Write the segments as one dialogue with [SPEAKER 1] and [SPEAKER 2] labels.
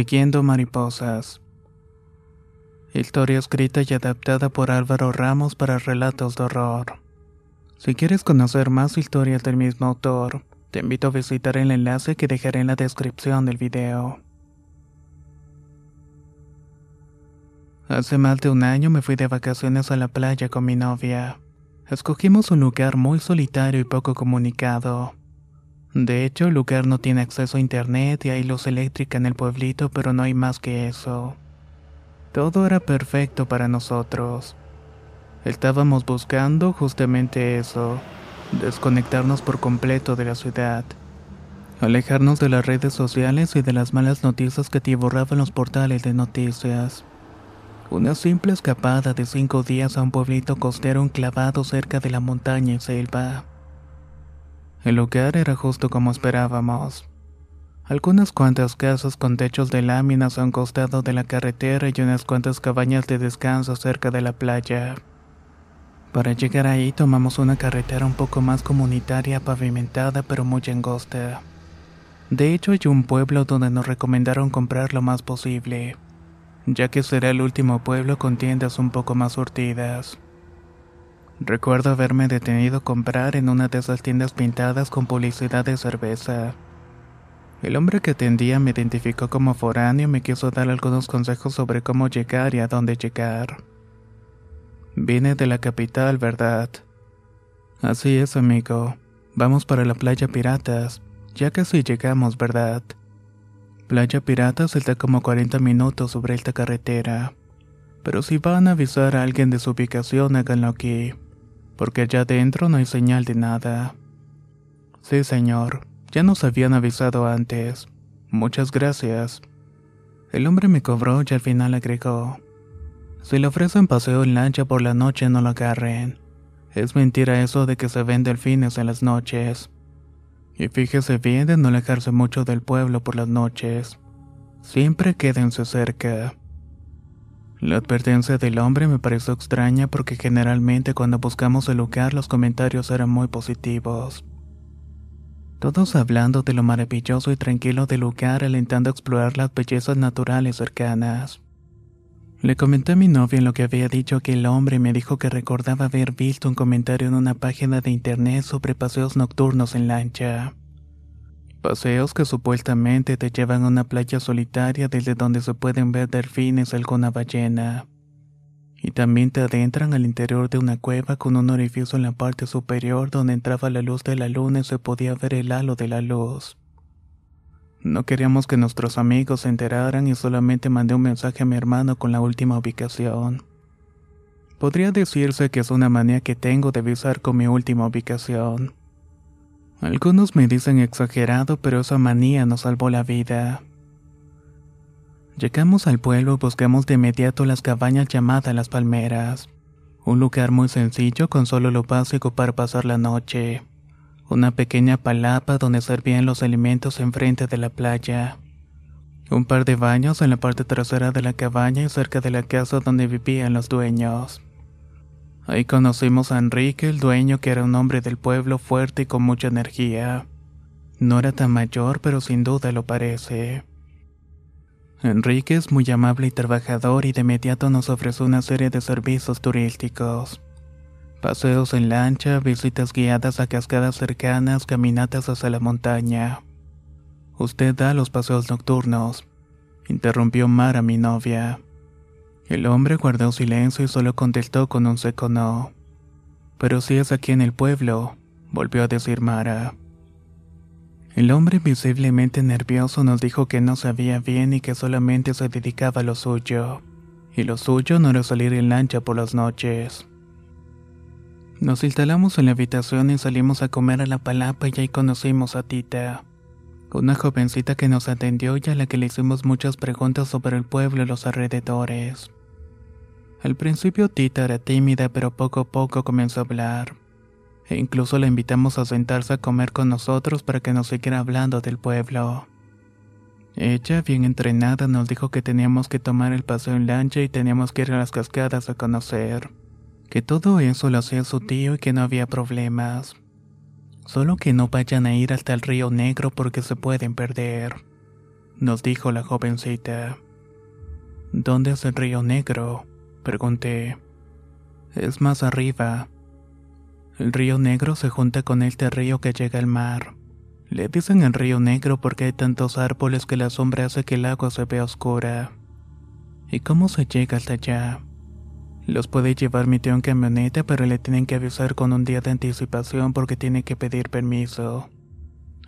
[SPEAKER 1] Siguiendo mariposas. Historia escrita y adaptada por Álvaro Ramos para relatos de horror. Si quieres conocer más historias del mismo autor, te invito a visitar el enlace que dejaré en la descripción del video. Hace más de un año me fui de vacaciones a la playa con mi novia. Escogimos un lugar muy solitario y poco comunicado. De hecho, el lugar no tiene acceso a internet y hay luz eléctrica en el pueblito, pero no hay más que eso. Todo era perfecto para nosotros. Estábamos buscando justamente eso, desconectarnos por completo de la ciudad, alejarnos de las redes sociales y de las malas noticias que te borraban los portales de noticias. Una simple escapada de cinco días a un pueblito costero enclavado cerca de la montaña y selva. El lugar era justo como esperábamos. Algunas cuantas casas con techos de láminas a un costado de la carretera y unas cuantas cabañas de descanso cerca de la playa. Para llegar ahí tomamos una carretera un poco más comunitaria pavimentada pero muy angosta. De hecho hay un pueblo donde nos recomendaron comprar lo más posible ya que será el último pueblo con tiendas un poco más surtidas. Recuerdo haberme detenido a comprar en una de esas tiendas pintadas con publicidad de cerveza. El hombre que atendía me identificó como foráneo y me quiso dar algunos consejos sobre cómo llegar y a dónde llegar. Vine de la capital, ¿verdad? Así es, amigo. Vamos para la playa Piratas. Ya casi llegamos, ¿verdad? Playa Piratas está como 40 minutos sobre esta carretera. Pero si van a avisar a alguien de su ubicación, háganlo aquí, porque allá adentro no hay señal de nada. Sí, señor, ya nos habían avisado antes. Muchas gracias. El hombre me cobró y al final agregó. Si le ofrecen paseo en lancha por la noche, no lo agarren. Es mentira eso de que se ven delfines en las noches. Y fíjese bien de no alejarse mucho del pueblo por las noches. Siempre quédense cerca. La advertencia del hombre me pareció extraña porque generalmente cuando buscamos el lugar los comentarios eran muy positivos. Todos hablando de lo maravilloso y tranquilo del lugar alentando a explorar las bellezas naturales cercanas. Le comenté a mi novia lo que había dicho aquel hombre y me dijo que recordaba haber visto un comentario en una página de internet sobre paseos nocturnos en lancha. Paseos que supuestamente te llevan a una playa solitaria desde donde se pueden ver delfines o alguna ballena. Y también te adentran al interior de una cueva con un orificio en la parte superior donde entraba la luz de la luna y se podía ver el halo de la luz. No queríamos que nuestros amigos se enteraran y solamente mandé un mensaje a mi hermano con la última ubicación. Podría decirse que es una manía que tengo de avisar con mi última ubicación. Algunos me dicen exagerado, pero esa manía nos salvó la vida. Llegamos al pueblo y buscamos de inmediato las cabañas llamadas Las Palmeras, un lugar muy sencillo con solo lo básico para pasar la noche una pequeña palapa donde servían los alimentos enfrente de la playa, un par de baños en la parte trasera de la cabaña y cerca de la casa donde vivían los dueños. Ahí conocimos a Enrique, el dueño que era un hombre del pueblo fuerte y con mucha energía. No era tan mayor, pero sin duda lo parece. Enrique es muy amable y trabajador y de inmediato nos ofreció una serie de servicios turísticos. Paseos en lancha, visitas guiadas a cascadas cercanas, caminatas hacia la montaña. Usted da los paseos nocturnos, interrumpió Mara, mi novia. El hombre guardó silencio y solo contestó con un seco no. Pero si es aquí en el pueblo, volvió a decir Mara. El hombre visiblemente nervioso nos dijo que no sabía bien y que solamente se dedicaba a lo suyo, y lo suyo no era salir en lancha por las noches. Nos instalamos en la habitación y salimos a comer a la palapa y ahí conocimos a Tita, una jovencita que nos atendió y a la que le hicimos muchas preguntas sobre el pueblo y los alrededores. Al principio Tita era tímida, pero poco a poco comenzó a hablar. E incluso la invitamos a sentarse a comer con nosotros para que nos siguiera hablando del pueblo. Ella, bien entrenada, nos dijo que teníamos que tomar el paseo en lancha y teníamos que ir a las cascadas a conocer. Que todo eso lo hacía su tío y que no había problemas. Solo que no vayan a ir hasta el río Negro porque se pueden perder. Nos dijo la jovencita. ¿Dónde es el río Negro? Pregunté. Es más arriba. El río Negro se junta con este río que llega al mar. Le dicen el río Negro porque hay tantos árboles que la sombra hace que el agua se vea oscura. ¿Y cómo se llega hasta allá? Los puede llevar mi tío en camioneta, pero le tienen que avisar con un día de anticipación porque tiene que pedir permiso.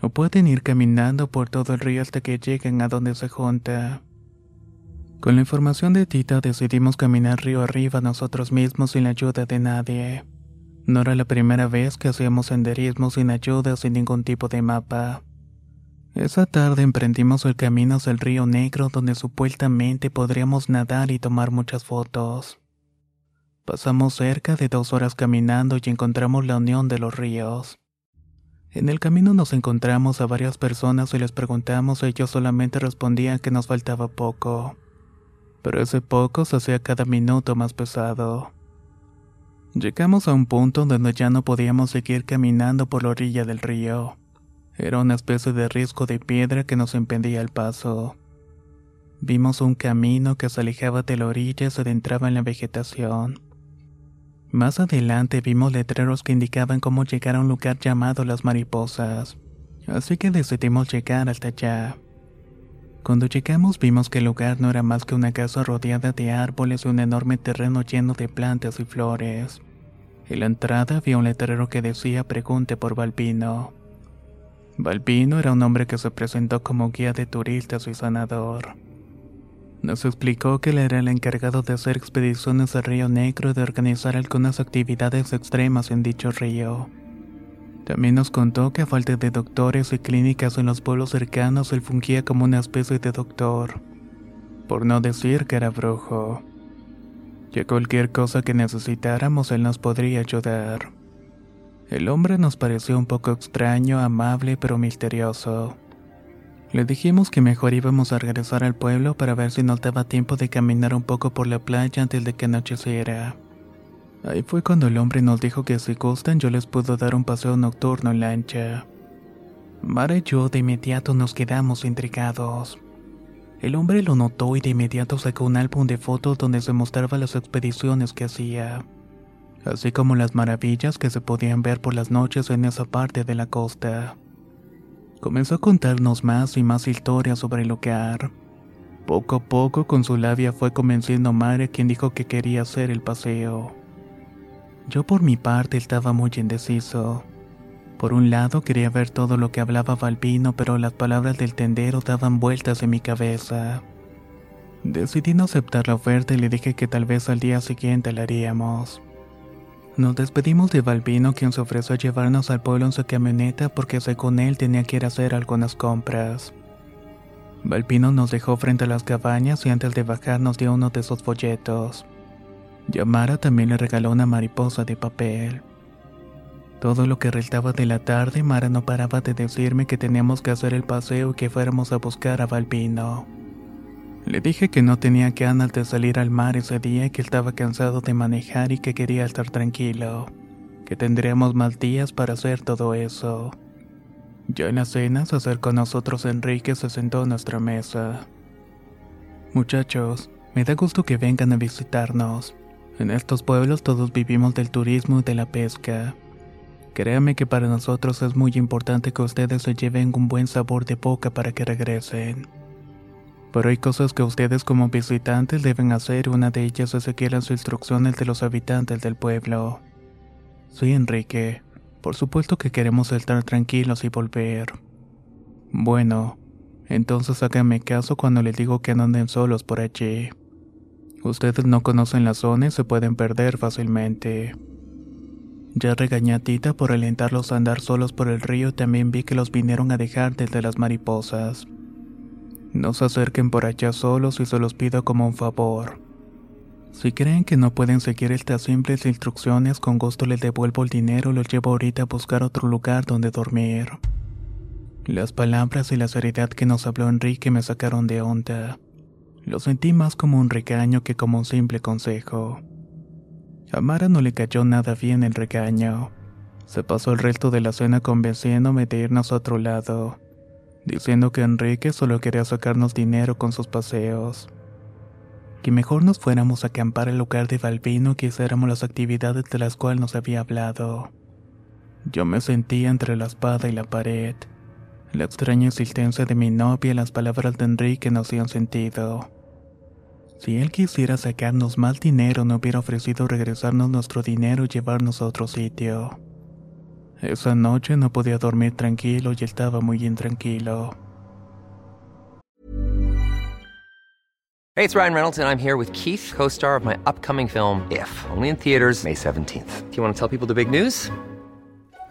[SPEAKER 1] O pueden ir caminando por todo el río hasta que lleguen a donde se junta. Con la información de Tita decidimos caminar río arriba nosotros mismos sin la ayuda de nadie. No era la primera vez que hacíamos senderismo sin ayuda, sin ningún tipo de mapa. Esa tarde emprendimos el camino hacia el río Negro donde supuestamente podríamos nadar y tomar muchas fotos. Pasamos cerca de dos horas caminando y encontramos la unión de los ríos. En el camino nos encontramos a varias personas y les preguntamos y ellos solamente respondían que nos faltaba poco pero ese poco se hacía cada minuto más pesado. Llegamos a un punto donde ya no podíamos seguir caminando por la orilla del río. Era una especie de risco de piedra que nos impedía el paso. Vimos un camino que se alejaba de la orilla y se adentraba en la vegetación. Más adelante vimos letreros que indicaban cómo llegar a un lugar llamado Las Mariposas, así que decidimos llegar hasta allá. Cuando llegamos vimos que el lugar no era más que una casa rodeada de árboles y un enorme terreno lleno de plantas y flores. En la entrada había un letrero que decía pregunte por Balbino. Balbino era un hombre que se presentó como guía de turistas y sanador. Nos explicó que él era el encargado de hacer expediciones al río Negro y de organizar algunas actividades extremas en dicho río. También nos contó que a falta de doctores y clínicas en los pueblos cercanos, él fungía como una especie de doctor, por no decir que era brujo. Que cualquier cosa que necesitáramos él nos podría ayudar. El hombre nos pareció un poco extraño, amable pero misterioso. Le dijimos que mejor íbamos a regresar al pueblo para ver si nos daba tiempo de caminar un poco por la playa antes de que anocheciera. Ahí fue cuando el hombre nos dijo que si gustan yo les puedo dar un paseo nocturno en lancha. Mara y yo de inmediato nos quedamos intrigados. El hombre lo notó y de inmediato sacó un álbum de fotos donde se mostraba las expediciones que hacía, así como las maravillas que se podían ver por las noches en esa parte de la costa. Comenzó a contarnos más y más historias sobre el lugar. Poco a poco con su labia fue convenciendo a Mara quien dijo que quería hacer el paseo. Yo por mi parte estaba muy indeciso. Por un lado quería ver todo lo que hablaba Balbino, pero las palabras del tendero daban vueltas en mi cabeza. Decidí no aceptar la oferta y le dije que tal vez al día siguiente la haríamos. Nos despedimos de Balbino quien se ofreció a llevarnos al pueblo en su camioneta porque según él tenía que ir a hacer algunas compras. Balbino nos dejó frente a las cabañas y antes de bajar nos dio uno de sus folletos. Yamara también le regaló una mariposa de papel. Todo lo que restaba de la tarde, Mara no paraba de decirme que teníamos que hacer el paseo y que fuéramos a buscar a Balbino. Le dije que no tenía ganas de salir al mar ese día que estaba cansado de manejar y que quería estar tranquilo, que tendríamos más días para hacer todo eso. Ya en la cena se acercó a nosotros Enrique y se sentó a nuestra mesa. Muchachos, me da gusto que vengan a visitarnos. En estos pueblos todos vivimos del turismo y de la pesca. Créame que para nosotros es muy importante que ustedes se lleven un buen sabor de boca para que regresen. Pero hay cosas que ustedes como visitantes deben hacer, una de ellas es seguir las instrucciones de los habitantes del pueblo. Sí, Enrique, por supuesto que queremos estar tranquilos y volver. Bueno, entonces háganme caso cuando les digo que no anden solos por allí. Ustedes no conocen la zona y se pueden perder fácilmente. Ya regañé a Tita por alentarlos a andar solos por el río también vi que los vinieron a dejar desde las mariposas. No se acerquen por allá solos y se los pido como un favor. Si creen que no pueden seguir estas simples instrucciones, con gusto les devuelvo el dinero y los llevo ahorita a buscar otro lugar donde dormir. Las palabras y la seriedad que nos habló Enrique me sacaron de onda. Lo sentí más como un regaño que como un simple consejo. A Mara no le cayó nada bien el regaño. Se pasó el resto de la cena convenciéndome de irnos a otro lado, diciendo que Enrique solo quería sacarnos dinero con sus paseos. Que mejor nos fuéramos a acampar al lugar de Balbino que hiciéramos las actividades de las cuales nos había hablado. Yo me sentía entre la espada y la pared. La extraña existencia de mi novia y las palabras de Enrique no hacían sentido. Si él quisiera sacarnos más dinero, no hubiera ofrecido regresarnos nuestro dinero y llevarnos a otro sitio. Esa noche no podía dormir tranquilo y estaba muy intranquilo.
[SPEAKER 2] Hey, it's Ryan Reynolds, and I'm here with Keith, co star of my upcoming film, If, only in theaters, May 17th. Do you want to tell people the big news?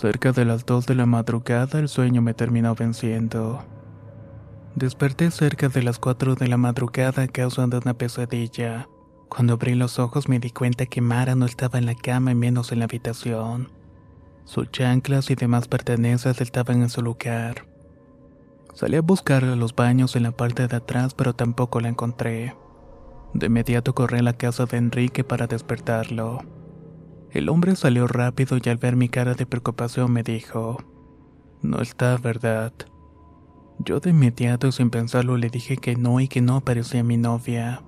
[SPEAKER 1] Cerca de las 2 de la madrugada el sueño me terminó venciendo. Desperté cerca de las 4 de la madrugada a causa de una pesadilla. Cuando abrí los ojos me di cuenta que Mara no estaba en la cama y menos en la habitación. Sus chanclas y demás pertenencias estaban en su lugar. Salí a buscar a los baños en la parte de atrás, pero tampoco la encontré. De inmediato corrí a la casa de Enrique para despertarlo. El hombre salió rápido y al ver mi cara de preocupación me dijo, No está, ¿verdad? Yo de inmediato sin pensarlo le dije que no y que no aparecía mi novia.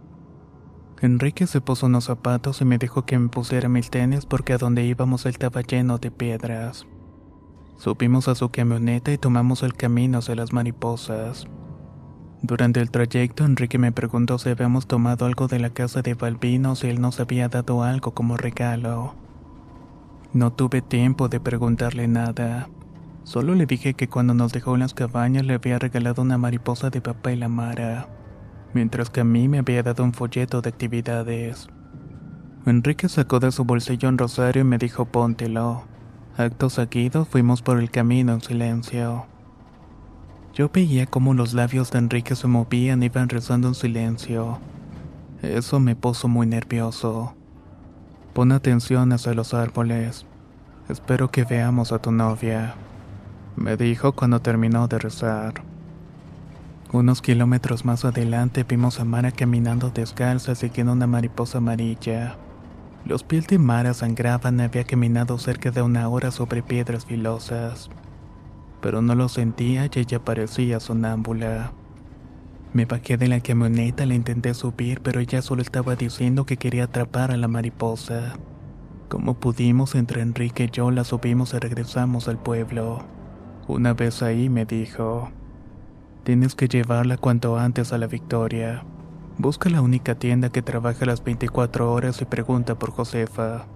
[SPEAKER 1] Enrique se puso unos zapatos y me dijo que me pusiera mis tenis porque a donde íbamos él estaba lleno de piedras. Subimos a su camioneta y tomamos el camino hacia las mariposas. Durante el trayecto, Enrique me preguntó si habíamos tomado algo de la casa de Balbino o si él nos había dado algo como regalo. No tuve tiempo de preguntarle nada. Solo le dije que cuando nos dejó en las cabañas le había regalado una mariposa de papel amara, mientras que a mí me había dado un folleto de actividades. Enrique sacó de su bolsillo un rosario y me dijo póntelo. Acto seguido fuimos por el camino en silencio. Yo veía cómo los labios de Enrique se movían y iban rezando en silencio. Eso me puso muy nervioso. Pon atención hacia los árboles. Espero que veamos a tu novia, me dijo cuando terminó de rezar. Unos kilómetros más adelante vimos a Mara caminando descalza siguiendo una mariposa amarilla. Los pies de Mara sangraban había caminado cerca de una hora sobre piedras filosas. Pero no lo sentía y ella parecía sonámbula. Me bajé de la camioneta, la intenté subir, pero ella solo estaba diciendo que quería atrapar a la mariposa. Como pudimos, entre Enrique y yo la subimos y regresamos al pueblo. Una vez ahí me dijo, tienes que llevarla cuanto antes a la Victoria. Busca la única tienda que trabaja las 24 horas y pregunta por Josefa.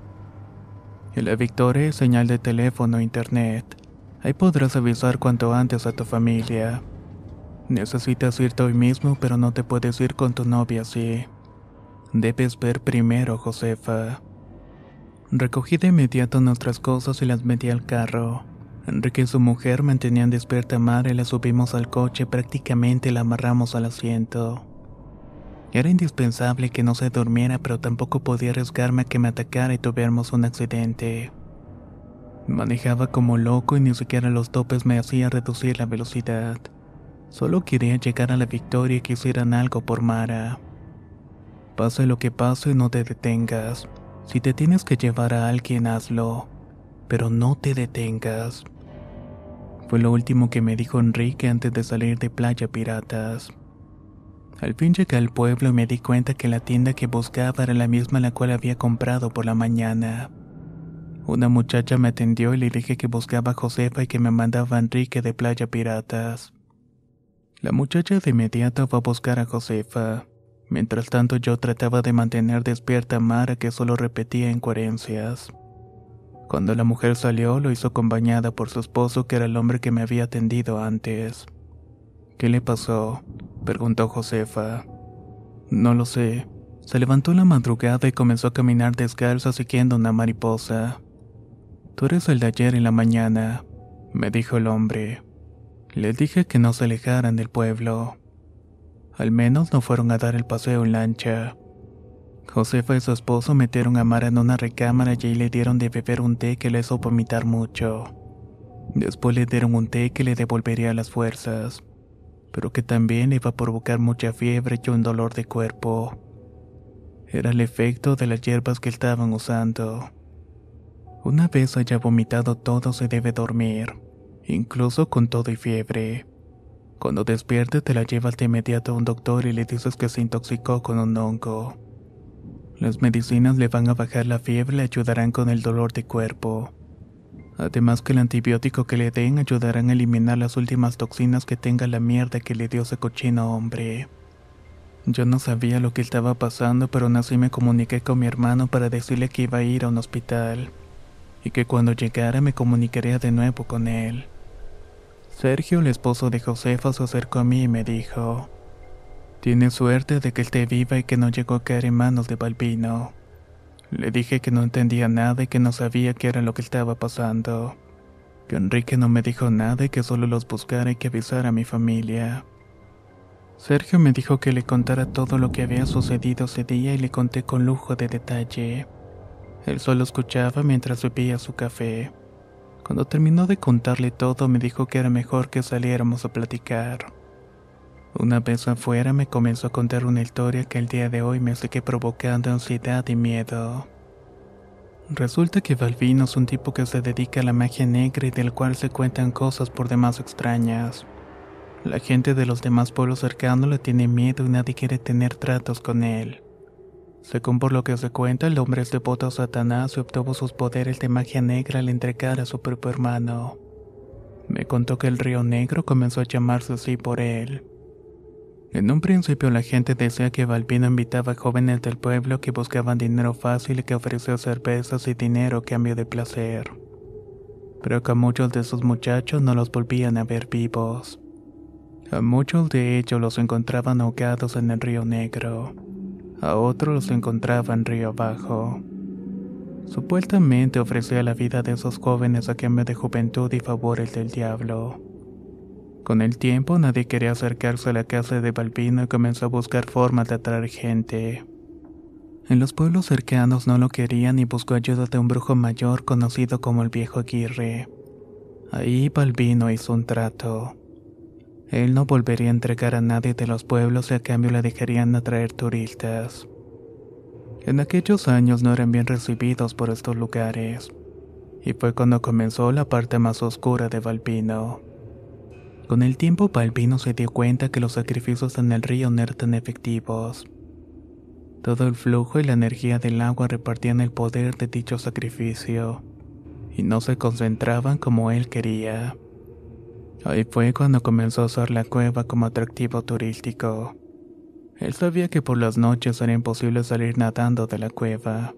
[SPEAKER 1] En la Victoria es señal de teléfono e internet. Ahí podrás avisar cuanto antes a tu familia. Necesitas irte hoy mismo, pero no te puedes ir con tu novia así. Debes ver primero, Josefa. Recogí de inmediato nuestras cosas y las metí al carro. Enrique y su mujer mantenían despierta a Mara y la subimos al coche, prácticamente la amarramos al asiento. Era indispensable que no se durmiera, pero tampoco podía arriesgarme a que me atacara y tuviéramos un accidente. Manejaba como loco y ni siquiera los topes me hacían reducir la velocidad. Solo quería llegar a la victoria y que hicieran algo por Mara. Pase lo que pase, no te detengas. Si te tienes que llevar a alguien, hazlo. Pero no te detengas. Fue lo último que me dijo Enrique antes de salir de Playa Piratas. Al fin llegué al pueblo y me di cuenta que la tienda que buscaba era la misma la cual había comprado por la mañana. Una muchacha me atendió y le dije que buscaba a Josefa y que me mandaba a Enrique de Playa Piratas. La muchacha de inmediato fue a buscar a Josefa. Mientras tanto yo trataba de mantener despierta a Mara que solo repetía incoherencias. Cuando la mujer salió lo hizo acompañada por su esposo que era el hombre que me había atendido antes. ¿Qué le pasó? preguntó Josefa. No lo sé. Se levantó la madrugada y comenzó a caminar descalzo siguiendo una mariposa. Tú eres el de ayer en la mañana, me dijo el hombre. Le dije que no se alejaran del pueblo. Al menos no fueron a dar el paseo en lancha. Josefa y su esposo metieron a Mara en una recámara y le dieron de beber un té que le hizo vomitar mucho. Después le dieron un té que le devolvería las fuerzas, pero que también iba a provocar mucha fiebre y un dolor de cuerpo. Era el efecto de las hierbas que estaban usando. Una vez haya vomitado todo se debe dormir, incluso con todo y fiebre. Cuando despierte te la llevas de inmediato a un doctor y le dices que se intoxicó con un hongo. Las medicinas le van a bajar la fiebre y le ayudarán con el dolor de cuerpo. Además que el antibiótico que le den ayudarán a eliminar las últimas toxinas que tenga la mierda que le dio ese cochino hombre. Yo no sabía lo que estaba pasando, pero aún así me comuniqué con mi hermano para decirle que iba a ir a un hospital y que cuando llegara me comunicaría de nuevo con él. Sergio, el esposo de Josefa, se acercó a mí y me dijo, Tienes suerte de que esté viva y que no llegó a caer en manos de Balbino. Le dije que no entendía nada y que no sabía qué era lo que estaba pasando. Que Enrique no me dijo nada y que solo los buscara y que avisara a mi familia. Sergio me dijo que le contara todo lo que había sucedido ese día y le conté con lujo de detalle. Él solo escuchaba mientras bebía su café. Cuando terminó de contarle todo, me dijo que era mejor que saliéramos a platicar. Una vez afuera me comenzó a contar una historia que el día de hoy me sigue provocando ansiedad y miedo. Resulta que Balvino es un tipo que se dedica a la magia negra y del cual se cuentan cosas por demás extrañas. La gente de los demás pueblos cercanos le tiene miedo y nadie quiere tener tratos con él. Según por lo que se cuenta, el hombre es devoto a Satanás y obtuvo sus poderes de magia negra al entregar a su propio hermano. Me contó que el río negro comenzó a llamarse así por él. En un principio la gente decía que Balbino invitaba a jóvenes del pueblo que buscaban dinero fácil y que ofreció cervezas y dinero a cambio de placer. Pero que a muchos de esos muchachos no los volvían a ver vivos. A muchos de ellos los encontraban ahogados en el río negro a otros los encontraban río abajo. Supuestamente ofrecía la vida de esos jóvenes a cambio de juventud y favores del diablo. Con el tiempo nadie quería acercarse a la casa de Balbino y comenzó a buscar formas de atraer gente. En los pueblos cercanos no lo querían y buscó ayuda de un brujo mayor conocido como el viejo Aguirre. Ahí Balbino hizo un trato. Él no volvería a entregar a nadie de los pueblos y a cambio le dejarían atraer turistas. En aquellos años no eran bien recibidos por estos lugares, y fue cuando comenzó la parte más oscura de Balbino. Con el tiempo Balbino se dio cuenta que los sacrificios en el río no eran tan efectivos. Todo el flujo y la energía del agua repartían el poder de dicho sacrificio, y no se concentraban como él quería. Ahí fue cuando comenzó a usar la cueva como atractivo turístico. Él sabía que por las noches era imposible salir nadando de la cueva,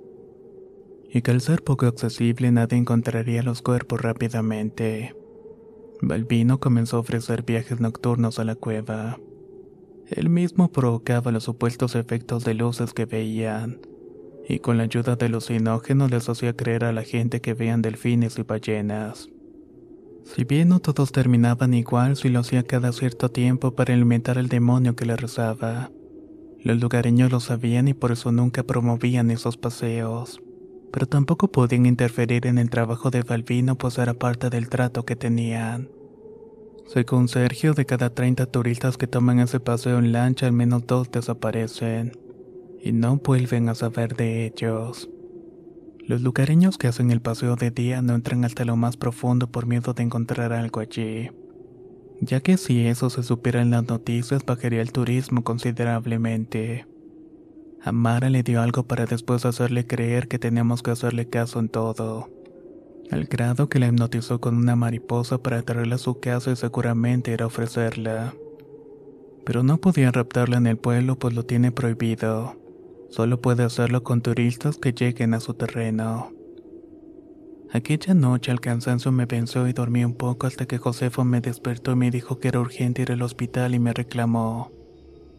[SPEAKER 1] y que al ser poco accesible nadie encontraría los cuerpos rápidamente. Balbino comenzó a ofrecer viajes nocturnos a la cueva. Él mismo provocaba los supuestos efectos de luces que veían, y con la ayuda de los sinógenos les hacía creer a la gente que veían delfines y ballenas. Si bien no todos terminaban igual, si lo hacía cada cierto tiempo para alimentar al demonio que le rezaba. Los lugareños lo sabían y por eso nunca promovían esos paseos, pero tampoco podían interferir en el trabajo de Balbino pues era parte del trato que tenían. Según Sergio, de cada 30 turistas que toman ese paseo en lancha, al menos dos desaparecen y no vuelven a saber de ellos. Los lugareños que hacen el paseo de día no entran hasta lo más profundo por miedo de encontrar algo allí, ya que si eso se supiera en las noticias bajaría el turismo considerablemente. Amara le dio algo para después hacerle creer que teníamos que hacerle caso en todo al grado que la hipnotizó con una mariposa para traerla a su casa y seguramente era ofrecerla. Pero no podía raptarla en el pueblo pues lo tiene prohibido. Solo puede hacerlo con turistas que lleguen a su terreno. Aquella noche el cansancio me venció y dormí un poco hasta que Josefo me despertó y me dijo que era urgente ir al hospital y me reclamó.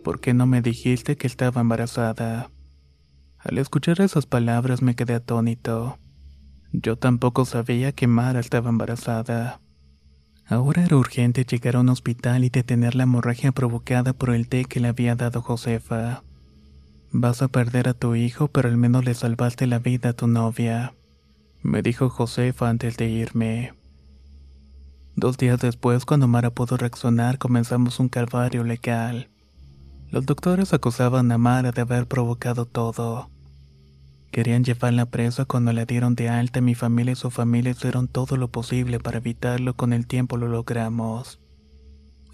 [SPEAKER 1] ¿Por qué no me dijiste que estaba embarazada? Al escuchar esas palabras me quedé atónito. Yo tampoco sabía que Mara estaba embarazada. Ahora era urgente llegar a un hospital y detener la hemorragia provocada por el té que le había dado Josefa. Vas a perder a tu hijo, pero al menos le salvaste la vida a tu novia, me dijo Josefa antes de irme. Dos días después, cuando Mara pudo reaccionar, comenzamos un calvario legal. Los doctores acusaban a Mara de haber provocado todo. Querían llevarla presa cuando la dieron de alta. Mi familia y su familia hicieron todo lo posible para evitarlo. Con el tiempo lo logramos.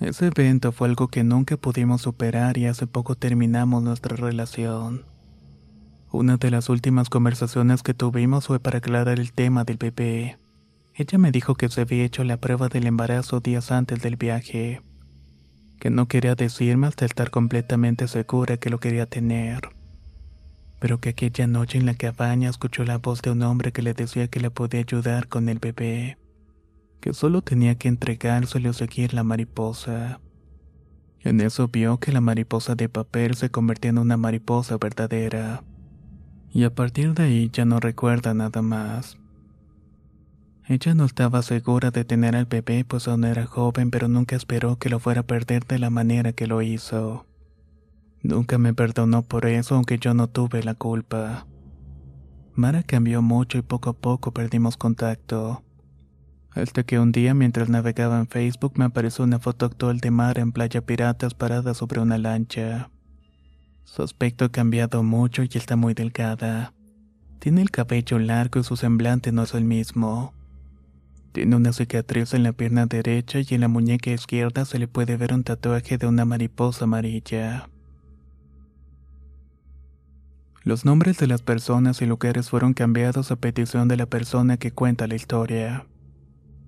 [SPEAKER 1] Ese evento fue algo que nunca pudimos superar y hace poco terminamos nuestra relación. Una de las últimas conversaciones que tuvimos fue para aclarar el tema del bebé. Ella me dijo que se había hecho la prueba del embarazo días antes del viaje, que no quería decirme hasta estar completamente segura que lo quería tener pero que aquella noche en la cabaña escuchó la voz de un hombre que le decía que le podía ayudar con el bebé, que solo tenía que entregárselo o seguir la mariposa. En eso vio que la mariposa de papel se convertía en una mariposa verdadera, y a partir de ahí ya no recuerda nada más. Ella no estaba segura de tener al bebé pues aún era joven, pero nunca esperó que lo fuera a perder de la manera que lo hizo. Nunca me perdonó por eso, aunque yo no tuve la culpa. Mara cambió mucho y poco a poco perdimos contacto. Hasta que un día, mientras navegaba en Facebook, me apareció una foto actual de Mara en Playa Piratas parada sobre una lancha. Su aspecto ha cambiado mucho y está muy delgada. Tiene el cabello largo y su semblante no es el mismo. Tiene una cicatriz en la pierna derecha y en la muñeca izquierda se le puede ver un tatuaje de una mariposa amarilla. Los nombres de las personas y lugares fueron cambiados a petición de la persona que cuenta la historia.